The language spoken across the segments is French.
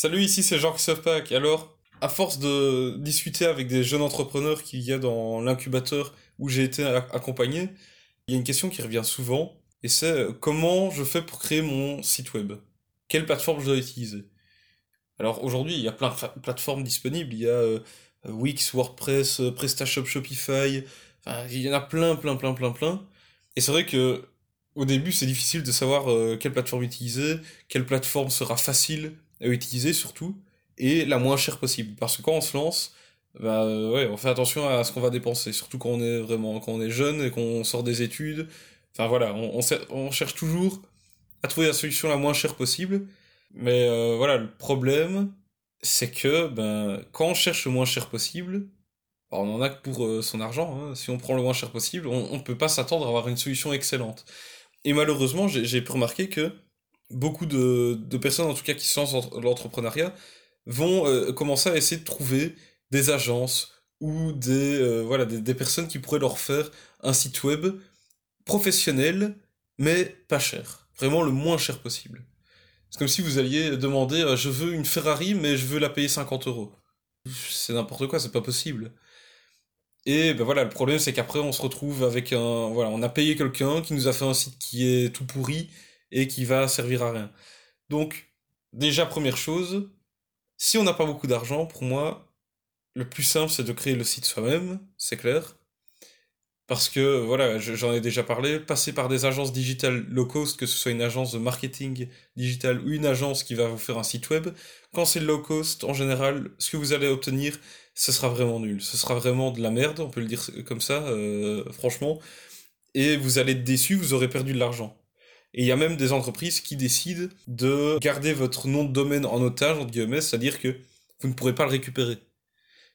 Salut, ici c'est Jean-Christophe Pack. Alors, à force de discuter avec des jeunes entrepreneurs qu'il y a dans l'incubateur où j'ai été accompagné, il y a une question qui revient souvent, et c'est euh, comment je fais pour créer mon site web? Quelle plateforme je dois utiliser? Alors aujourd'hui, il y a plein de plateformes disponibles, il y a euh, Wix, WordPress, euh, PrestaShop, Shopify, enfin, il y en a plein, plein, plein, plein, plein. Et c'est vrai que au début, c'est difficile de savoir quelle plateforme utiliser, quelle plateforme sera facile à utiliser surtout, et la moins chère possible. Parce que quand on se lance, bah ouais, on fait attention à ce qu'on va dépenser, surtout quand on est vraiment, quand on est jeune et qu'on sort des études. Enfin voilà, on, on, cherche toujours à trouver la solution la moins chère possible. Mais euh, voilà, le problème, c'est que ben, quand on cherche le moins cher possible, bah, on en a que pour euh, son argent. Hein. Si on prend le moins cher possible, on ne peut pas s'attendre à avoir une solution excellente. Et malheureusement, j'ai pu remarquer que beaucoup de, personnes, en tout cas qui sont dans l'entrepreneuriat, vont euh, commencer à essayer de trouver des agences ou des, euh, des, personnes qui pourraient leur faire un site web professionnel, mais pas cher. Vraiment le moins cher possible. C'est comme si vous alliez demander euh, je veux une Ferrari, mais je veux la payer 50 euros. C'est n'importe quoi, c'est pas possible. Et ben voilà, le problème c'est qu'après on se retrouve avec un. Voilà, on a payé quelqu'un qui nous a fait un site qui est tout pourri, et qui va servir à rien. Donc, déjà, première chose, si on n'a pas beaucoup d'argent, pour moi, le plus simple, c'est de créer le site soi-même, c'est clair. Parce que, voilà, j'en ai déjà parlé, passer par des agences digitales low cost, que ce soit une agence de marketing digital ou une agence qui va vous faire un site web, quand c'est low cost, en général, ce que vous allez obtenir, ce sera vraiment nul. Ce sera vraiment de la merde, on peut le dire comme ça, euh, franchement. Et vous allez être déçu, vous aurez perdu de l'argent. Et il y a même des entreprises qui décident de garder votre nom de domaine en otage, c'est-à-dire que vous ne pourrez pas le récupérer.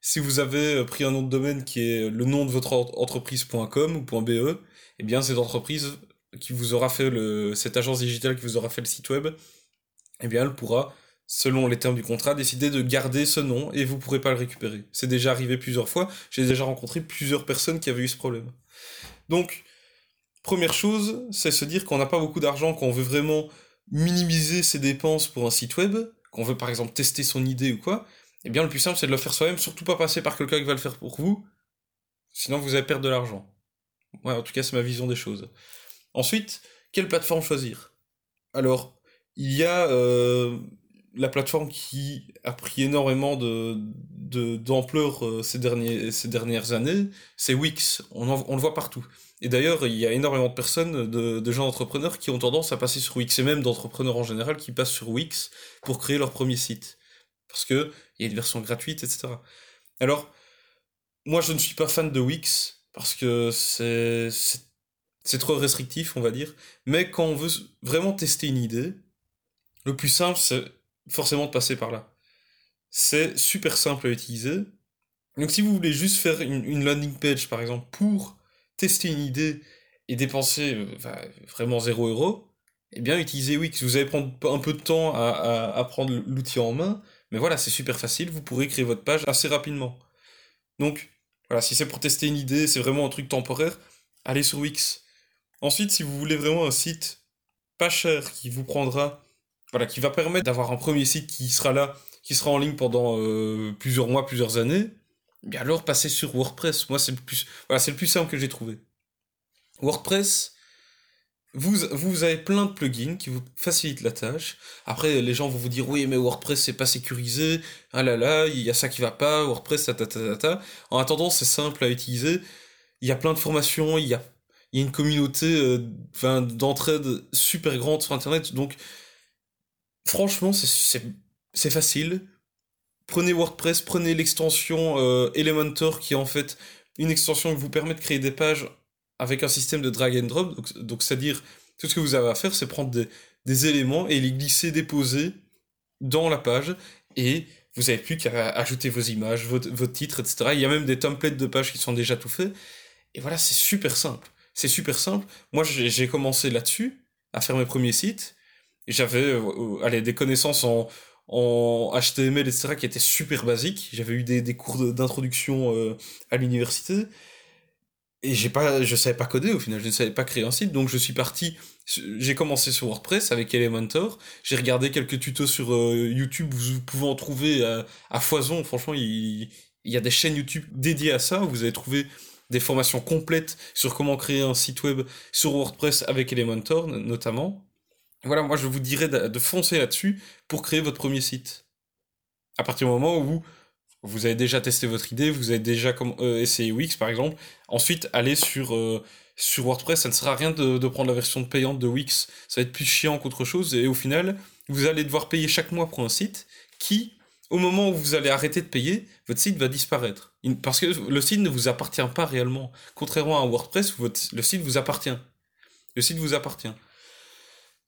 Si vous avez euh, pris un nom de domaine qui est le nom de votre entreprise.com ou .be, eh bien cette entreprise qui vous aura fait le, cette agence digitale qui vous aura fait le site web, eh bien elle pourra, selon les termes du contrat, décider de garder ce nom et vous ne pourrez pas le récupérer. C'est déjà arrivé plusieurs fois, j'ai déjà rencontré plusieurs personnes qui avaient eu ce problème. Donc, Première chose, c'est se dire qu'on n'a pas beaucoup d'argent, qu'on veut vraiment minimiser ses dépenses pour un site web, qu'on veut par exemple tester son idée ou quoi, eh bien le plus simple c'est de le faire soi-même, surtout pas passer par quelqu'un qui va le faire pour vous, sinon vous allez perdre de l'argent. Ouais, en tout cas c'est ma vision des choses. Ensuite, quelle plateforme choisir? Alors, il y a euh, la plateforme qui a pris énormément de, d'ampleur euh, ces, derniers, ces dernières années, c'est Wix. On, on le voit partout. Et d'ailleurs, il y a énormément de personnes, de, gens entrepreneurs qui ont tendance à passer sur Wix, et même d'entrepreneurs en général qui passent sur Wix pour créer leur premier site. Parce qu'il y a une version gratuite, etc. Alors, moi je ne suis pas fan de Wix, parce que c'est, c'est trop restrictif, on va dire. Mais quand on veut vraiment tester une idée, le plus simple, c'est forcément de passer par là. C'est super simple à utiliser. Donc si vous voulez juste faire une, landing page, par exemple, pour tester une idée et dépenser euh, vraiment 0 euros, eh bien utilisez Wix. Vous allez prendre un peu de temps à, à, prendre l'outil en main, mais voilà, c'est super facile, vous pourrez créer votre page assez rapidement. Donc, voilà, si c'est pour tester une idée, c'est vraiment un truc temporaire, allez sur Wix. Ensuite, si vous voulez vraiment un site pas cher qui vous prendra voilà, qui va permettre d'avoir un premier site qui sera là, qui sera en ligne pendant euh, plusieurs mois, plusieurs années, bien alors passez sur WordPress. Moi, c'est le plus, voilà, c'est le plus simple que j'ai trouvé. WordPress, vous, vous avez plein de plugins qui vous facilitent la tâche. Après, les gens vont vous dire, oui, mais WordPress, c'est pas sécurisé. Ah là là, il y a ça qui va pas. WordPress, ta ta ta ta. ta. En attendant, c'est simple à utiliser. Il y a plein de formations, il y a, il y a une communauté euh, d'entraide super grande sur Internet. Donc, franchement, c'est facile. Prenez WordPress, prenez l'extension euh, Elementor qui est en fait une extension qui vous permet de créer des pages avec un système de drag and drop. Donc, c'est-à-dire, tout ce que vous avez à faire, c'est prendre des, éléments et les glisser, déposer dans la page. Et vous n'avez plus qu'à ajouter vos images, votre, votre titre, etc. Il y a même des templates de pages qui sont déjà tout faits. Et voilà, c'est super simple. C'est super simple. Moi, j'ai commencé là-dessus, à faire mes premiers sites j'avais euh, allez, des connaissances en, en HTML, etc., qui étaient super basiques. J'avais eu des, des cours d'introduction euh, à l'université. Et j'ai pas, je savais pas coder au final, je ne savais pas créer un site, donc je suis parti j'ai commencé sur WordPress avec Elementor. J'ai regardé quelques tutos sur euh, YouTube. Vous pouvez en trouver à, foison. Franchement, il, il, y a des chaînes YouTube dédiées à ça. Vous allez trouver des formations complètes sur comment créer un site web sur WordPress avec Elementor, notamment. Voilà, moi je vous dirais de, foncer là-dessus pour créer votre premier site. À partir du moment où vous avez déjà testé votre idée, vous avez déjà euh, essayé Wix par exemple, ensuite allez sur, euh, sur WordPress, ça ne sert à rien de, de, prendre la version payante de Wix, ça va être plus chiant qu'autre chose, et au final, vous allez devoir payer chaque mois pour un site qui, au moment où vous allez arrêter de payer, votre site va disparaître. Parce que le site ne vous appartient pas réellement. Contrairement à WordPress, votre, le site vous appartient. Le site vous appartient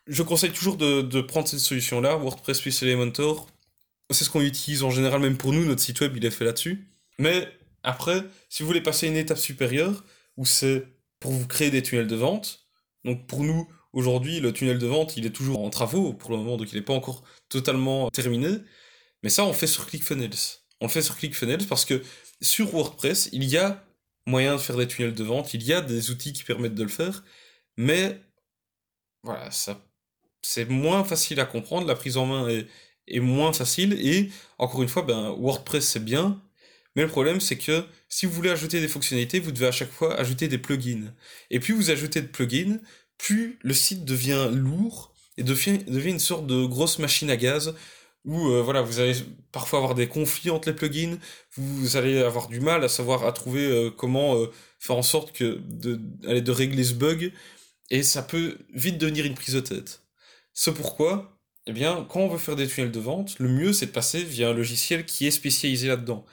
je conseille toujours de, prendre cette solution-là, WordPress plus Elementor. C'est ce qu'on utilise en général, même pour nous, notre site web, il est fait là-dessus. Mais après, si vous voulez passer une étape supérieure, où c'est pour vous créer des tunnels de vente, donc pour nous, aujourd'hui, le tunnel de vente, il est toujours en travaux pour le moment, donc il n'est pas encore totalement terminé. Mais ça, on fait sur ClickFunnels. On le fait sur ClickFunnels parce que sur WordPress, il y a moyen de faire des tunnels de vente, il y a des outils qui permettent de le faire, mais voilà, ça c'est moins facile à comprendre, la prise en main est, moins facile, et encore une fois, ben, WordPress c'est bien, mais le problème c'est que si vous voulez ajouter des fonctionnalités, vous devez à chaque fois ajouter des plugins. Et plus vous ajoutez de plugins, plus le site devient lourd et devient, devient une sorte de grosse machine à gaz où euh, voilà, vous allez parfois avoir des conflits entre les plugins, vous allez avoir du mal à savoir à trouver euh, comment euh, faire en sorte que de, de régler ce bug, et ça peut vite devenir une prise de tête. Ce pourquoi, eh bien, quand on veut faire des tunnels de vente, le mieux c'est de passer via un logiciel qui est spécialisé là-dedans.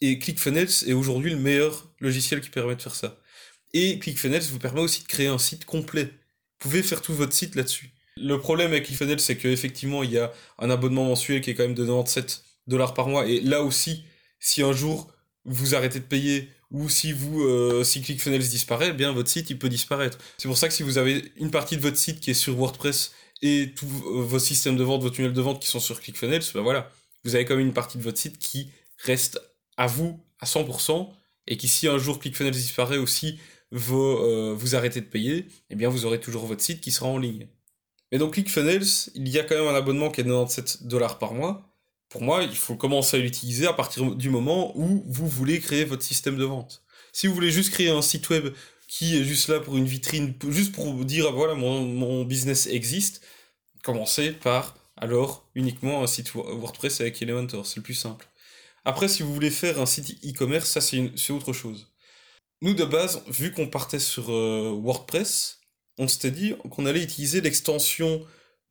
Et ClickFunnels est aujourd'hui le meilleur logiciel qui permet de faire ça. Et ClickFunnels vous permet aussi de créer un site complet. Vous pouvez faire tout votre site là-dessus. Le problème avec ClickFunnels, c'est qu'effectivement, il y a un abonnement mensuel qui est quand même de 97 dollars par mois. Et là aussi, si un jour vous arrêtez de payer ou si vous euh, si ClickFunnels disparaît, eh bien votre site il peut disparaître. C'est pour ça que si vous avez une partie de votre site qui est sur WordPress et tous vos systèmes de vente, vos tunnels de vente qui sont sur ClickFunnels, ben voilà, vous avez quand même une partie de votre site qui reste à vous à 100%, et qui si un jour ClickFunnels disparaît aussi, vous, euh, vous arrêtez de payer, eh bien vous aurez toujours votre site qui sera en ligne. Mais donc ClickFunnels, il y a quand même un abonnement qui est de 97 dollars par mois. Pour moi, il faut commencer à l'utiliser à partir du moment où vous voulez créer votre système de vente. Si vous voulez juste créer un site web qui est juste là pour une vitrine, juste pour dire, voilà, mon, business existe, commencez par alors uniquement un site WordPress avec Elementor, c'est le plus simple. Après, si vous voulez faire un site e-commerce, ça c'est autre chose. Nous de base, vu qu'on partait sur euh, WordPress, on s'était dit qu'on allait utiliser l'extension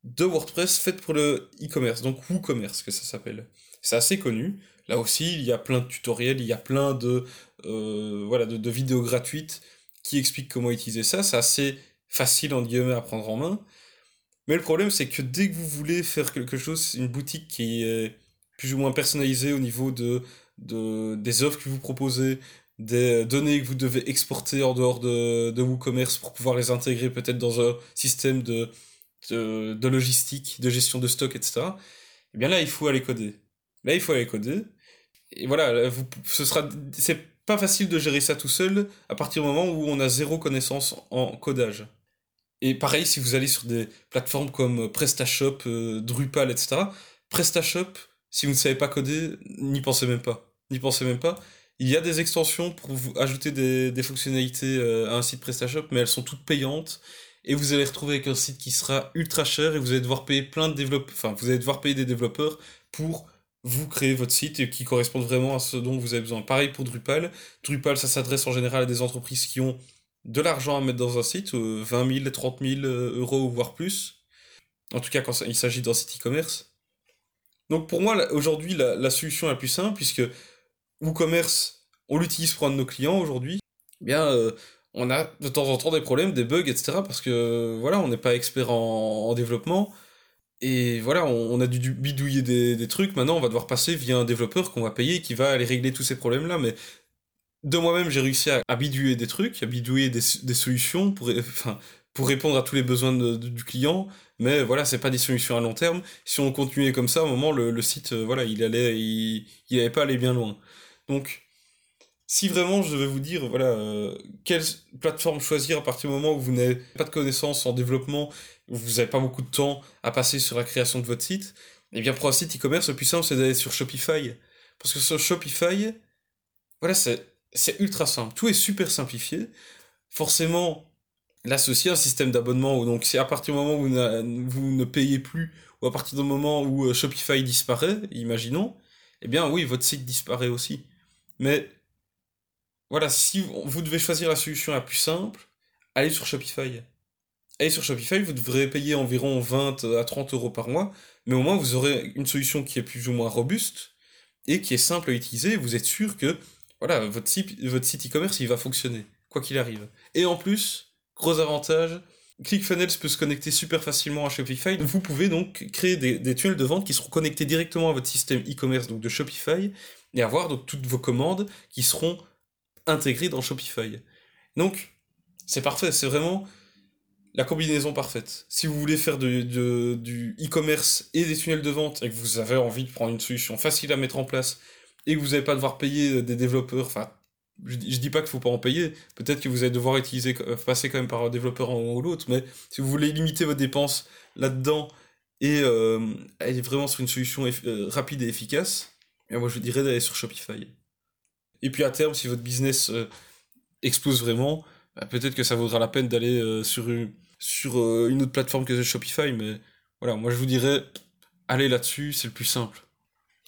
de WordPress faite pour le e-commerce, donc WooCommerce que ça s'appelle. C'est assez connu. Là aussi, il y a plein de tutoriels, il y a plein de, euh, voilà, de vidéos gratuites qui explique comment utiliser ça. C'est assez facile, en guillemets, à prendre en main. Mais le problème, c'est que dès que vous voulez faire quelque chose, une boutique qui est plus ou moins personnalisée au niveau de, de des offres que vous proposez, des données que vous devez exporter en dehors de, de WooCommerce pour pouvoir les intégrer peut-être dans un système de, de, de, logistique, de gestion de stock, etc. Et eh bien là, il faut aller coder. Là, il faut aller coder. Et voilà, vous, ce sera, c'est pas facile de gérer ça tout seul à partir du moment où on a zéro connaissance en codage. Et pareil, si vous allez sur des plateformes comme PrestaShop, euh, Drupal, etc., PrestaShop, si vous ne savez pas coder, n'y pensez même pas. N'y pensez même pas. Il y a des extensions pour vous ajouter des, fonctionnalités euh, à un site PrestaShop, mais elles sont toutes payantes. Et vous allez retrouver avec un site qui sera ultra cher et vous allez devoir payer plein de développeurs, enfin, vous allez devoir payer des développeurs pour vous créez votre site qui correspond vraiment à ce dont vous avez besoin. Pareil pour Drupal. Drupal, ça s'adresse en général à des entreprises qui ont de l'argent à mettre dans un site, 20 000, 30 000 euros, voire plus. En tout cas, quand il s'agit d'un site e-commerce. Donc pour moi, aujourd'hui, la, solution la plus simple, puisque WooCommerce, on l'utilise pour un de nos clients aujourd'hui, eh bien, euh, on a de temps en temps des problèmes, des bugs, etc. Parce que, voilà, on n'est pas expert en développement. Et voilà, on, a dû bidouiller des, trucs. Maintenant, on va devoir passer via un développeur qu'on va payer qui va aller régler tous ces problèmes-là. Mais de moi-même, j'ai réussi à, bidouiller des trucs, à bidouiller des, solutions pour, enfin, pour répondre à tous les besoins du client. Mais voilà, c'est pas des solutions à long terme. Si on continuait comme ça, à un moment, le, site, euh, voilà, il allait, il, il allait pas aller bien loin. Donc, Si vraiment je devais vous dire, voilà, euh, quelle plateforme choisir à partir du moment où vous n'avez pas de connaissances en développement, où vous n'avez pas beaucoup de temps à passer sur la création de votre site, eh bien pour un site e-commerce, le plus simple c'est d'aller sur Shopify. Parce que sur Shopify, voilà, c'est ultra simple. Tout est super simplifié. Forcément, c'est aussi un système d'abonnement, donc c'est à partir du moment où vous ne payez plus, ou à partir du moment où euh, Shopify disparaît, imaginons, eh bien oui, votre site disparaît aussi. Mais voilà, si vous devez choisir la solution la plus simple, allez sur Shopify. Allez sur Shopify, vous devrez payer environ 20 à 30 euros par mois, mais au moins vous aurez une solution qui est plus ou moins robuste et qui est simple à utiliser. Vous êtes sûr que voilà, votre site, e-commerce il va fonctionner, quoi qu'il arrive. Et en plus, gros avantage, ClickFunnels peut se connecter super facilement à Shopify. Vous pouvez donc créer des, des de vente qui seront connectés directement à votre système e-commerce de Shopify et avoir donc toutes vos commandes qui seront intégrées dans Shopify. Donc, c'est parfait, c'est vraiment la combinaison parfaite. Si vous voulez faire du e-commerce et des tunnels de vente et que vous avez envie de prendre une solution facile à mettre en place et que vous n'allez pas devoir payer des développeurs, enfin, je, je dis pas qu'il faut pas en payer, peut-être que vous allez devoir euh, passer quand même par un développeur ou l'autre, mais si vous voulez limiter vos dépenses là-dedans et euh, aller vraiment sur une solution euh, rapide et efficace, et moi je dirais d'aller sur Shopify. Et puis à terme, si votre business euh, explose vraiment, bah, peut-être que ça vaudra la peine d'aller sur, une, sur une autre plateforme que Shopify, mais voilà, moi je vous dirais, allez là-dessus, c'est le plus simple.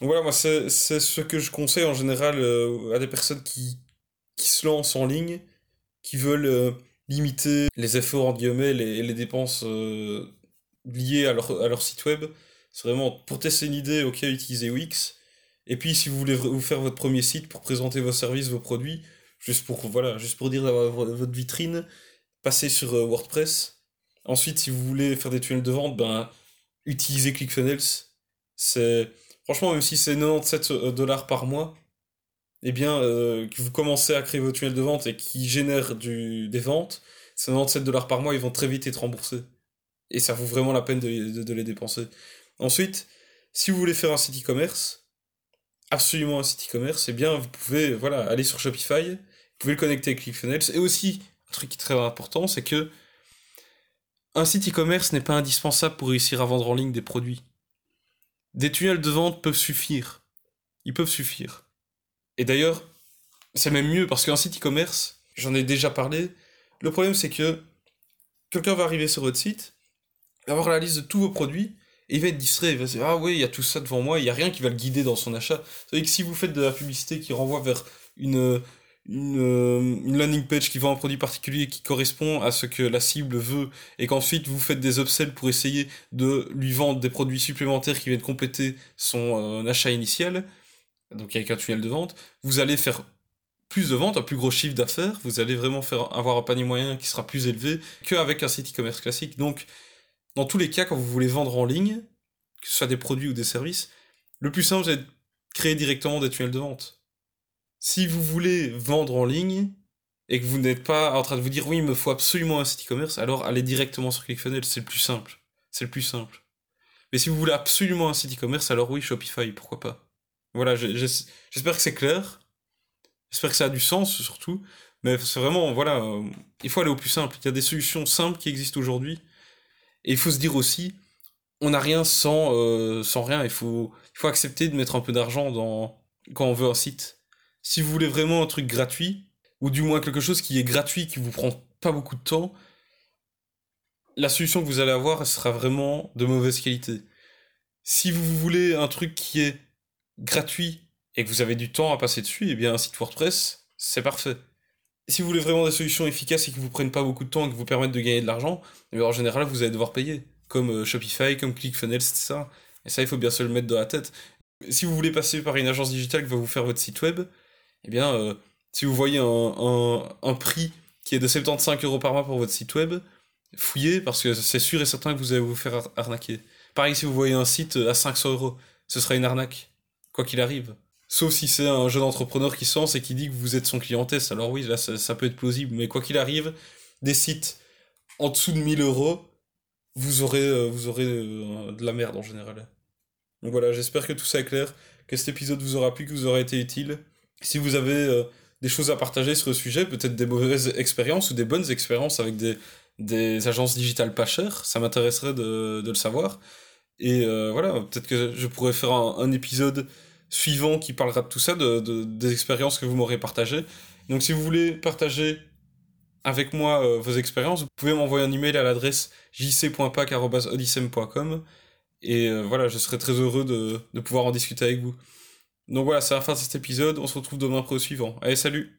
Voilà, moi c'est ce que je conseille en général à des personnes qui, se lancent en ligne, qui veulent limiter les efforts, en guillemets, et les dépenses liées à leur, site web. C'est vraiment pour tester une idée, ok, utilisez Wix. Et puis, si vous voulez vous faire votre premier site pour présenter vos services, vos produits, juste pour, voilà, juste pour dire votre vitrine, passez sur euh, WordPress. Ensuite, si vous voulez faire des tunnels de vente, ben, utilisez ClickFunnels. Franchement, même si c'est 97 euh, dollars par mois, eh bien, euh, que vous commencez à créer vos tunnels de vente et qui génèrent du, des ventes, ces 97 dollars par mois, ils vont très vite être remboursés. Et ça vaut vraiment la peine de, de les dépenser. Ensuite, si vous voulez faire un site e-commerce, absolument un site e-commerce, eh bien, vous pouvez voilà, aller sur Shopify, vous pouvez le connecter avec ClickFunnels. Et aussi, un truc qui est très important, c'est que un site e-commerce n'est pas indispensable pour réussir à vendre en ligne des produits. Des tunnels de vente peuvent suffire. Ils peuvent suffire. Et d'ailleurs, c'est même mieux parce qu'un site e-commerce, j'en ai déjà parlé, le problème c'est que quelqu'un va arriver sur votre site, avoir la liste de tous vos produits, il va être distrait, il va se dire Ah oui, il y a tout ça devant moi, il n'y a rien qui va le guider dans son achat. C'est-à-dire que si vous faites de la publicité qui renvoie vers une, une, une, landing page qui vend un produit particulier qui correspond à ce que la cible veut, et qu'ensuite vous faites des upsells pour essayer de lui vendre des produits supplémentaires qui viennent compléter son euh, achat initial, donc avec un tunnel de vente, vous allez faire plus de ventes, un plus gros chiffre d'affaires, vous allez vraiment faire avoir un panier moyen qui sera plus élevé qu'avec un site e-commerce classique. Donc, dans tous les cas, quand vous voulez vendre en ligne, que ce soit des produits ou des services, le plus simple, c'est de créer directement des tunnels de vente. Si vous voulez vendre en ligne et que vous n'êtes pas en train de vous dire oui, il me faut absolument un site e-commerce, alors allez directement sur ClickFunnels, c'est le plus simple. C'est le plus simple. Mais si vous voulez absolument un site e-commerce, alors oui, Shopify, pourquoi pas. Voilà, j'espère que c'est clair. J'espère que ça a du sens surtout. Mais c'est vraiment, voilà, euh, il faut aller au plus simple. Il y a des solutions simples qui existent aujourd'hui. Et il faut se dire aussi, on n'a rien sans, euh, sans rien. Il faut, il faut accepter de mettre un peu d'argent dans, quand on veut un site. Si vous voulez vraiment un truc gratuit, ou du moins quelque chose qui est gratuit, qui vous prend pas beaucoup de temps, la solution que vous allez avoir sera vraiment de mauvaise qualité. Si vous voulez un truc qui est gratuit et que vous avez du temps à passer dessus, eh bien un site WordPress, c'est parfait si vous voulez vraiment des solutions efficaces et qui vous prennent pas beaucoup de temps et qui vous permettent de gagner de l'argent, en général, vous allez devoir payer. Comme euh, Shopify, comme ClickFunnels, etc. Et ça, il faut bien se le mettre dans la tête. Si vous voulez passer par une agence digitale qui va vous faire votre site web, eh bien, euh, si vous voyez un, prix qui est de 75 euros par mois pour votre site web, fouillez parce que c'est sûr et certain que vous allez vous faire arnaquer. Pareil, si vous voyez un site à 500 euros, ce sera une arnaque, quoi qu'il arrive. Sauf si c'est un jeune entrepreneur qui se lance et qui dit que vous êtes son client test. Alors oui, là, ça, peut être plausible. Mais quoi qu'il arrive, des sites en dessous de 1000 euros, vous aurez, euh, vous aurez euh, de la merde en général. Donc voilà, j'espère que tout ça est clair, que cet épisode vous aura plu, que vous aura été utile. Si vous avez euh, des choses à partager sur le sujet, peut-être des mauvaises expériences ou des bonnes expériences avec des, des agences digitales pas chères, ça m'intéresserait de, de, le savoir. Et voilà, peut-être que je pourrais faire un, épisode suivant qui parlera de tout ça, de, de des expériences que vous m'aurez partagées. Donc si vous voulez partager avec moi euh, vos expériences, vous pouvez m'envoyer un email à l'adresse jc.pac.odyssem.com et euh, voilà, je serai très heureux de, de pouvoir en discuter avec vous. Donc voilà, c'est la fin de cet épisode, on se retrouve demain pour le suivant. Allez, salut